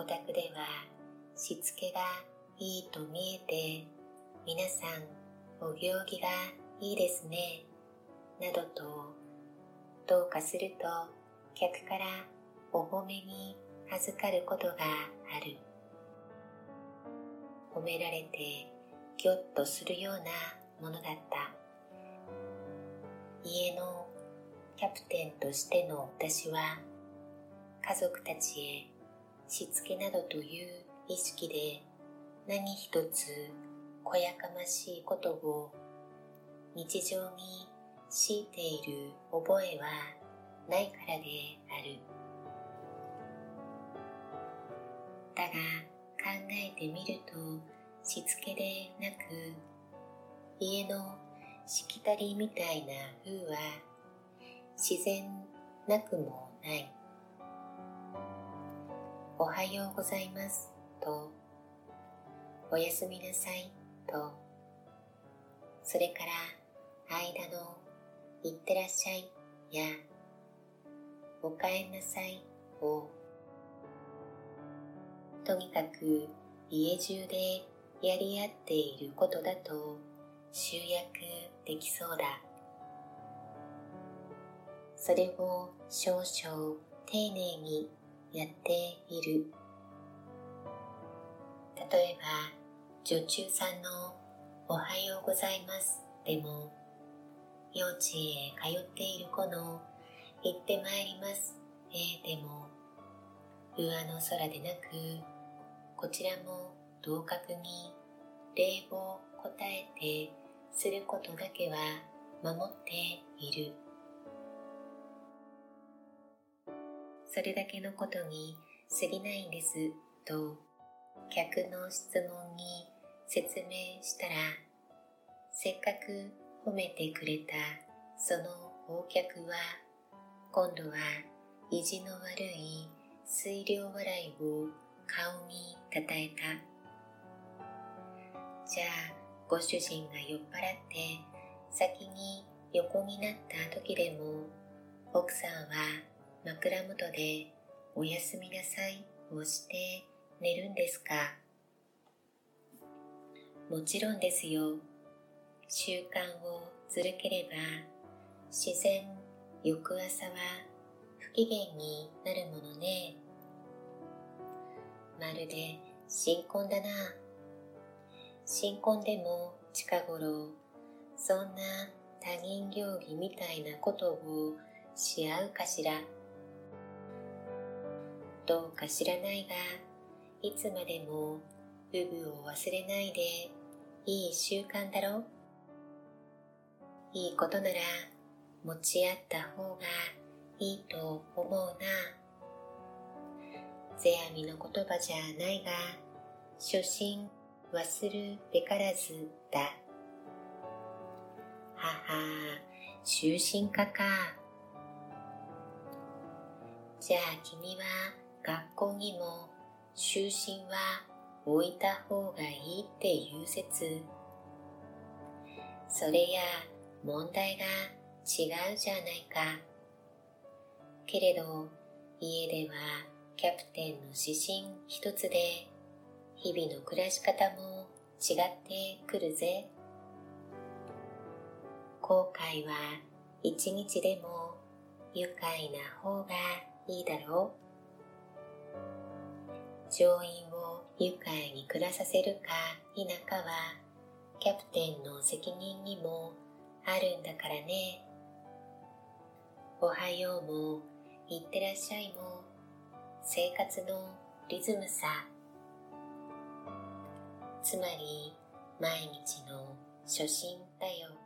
お宅ではしつけがいいと見えて皆さんお行儀がいいですねなどとどうかすると客からお褒めに預かることがある。褒められてぎょっとするようなものだった。家のキャプテンとしての私は家族たちへしつけなどという意識で何一つこやかましいことを日常に強いている覚えはないからである。だが考えてみるとしつけでなく家のしきたりみたいな風は自然なくもない。おはようございます。と。おやすみなさい。と。それから間のいってらっしゃい。や。おかえりなさい。を。とにかく家中でやり合っていることだと集約できそうだ。それを少々丁寧にやっている。例えば女中さんのおはようございますでも幼稚園へ通っている子の行ってまいりますえでも上の空でなくこちらも同格に礼を答えてすることだけは守っている。それだけのことに過ぎないんですと客の質問に説明したらせっかく褒めてくれたそのお客は今度は意地の悪い水量笑いを顔にたたえた。じゃあご主人が酔っ払って先に横になった時でも奥さんは枕元でおやすみなさいをして寝るんですか？もちろんですよ。習慣をずるければ自然翌朝は不機嫌になるものね。まるで新婚だな。新婚でも近頃そんな他人行儀みたいなことをし合うかしら。どうか知らないが、いつまでも部分を忘れないでいい習慣だろ？いいことなら持ち合った方がいいと思うな。世阿弥の言葉じゃないが、初心忘るべからずだ。はは、終身家か。じゃあ君は学校にも就寝は置いた方がいいっていう説。それや問題が違うじゃないか。けれど家ではキャプテンの指針一つで日々の暮らし方も違ってくるぜ。後悔は一日でも愉快な方がいいだろう。乗員を愉快に暮らさせるか否かはキャプテンの責任にもあるんだからね。おはようもいってらっしゃいも生活のリズムさ。つまり毎日の初心だよ。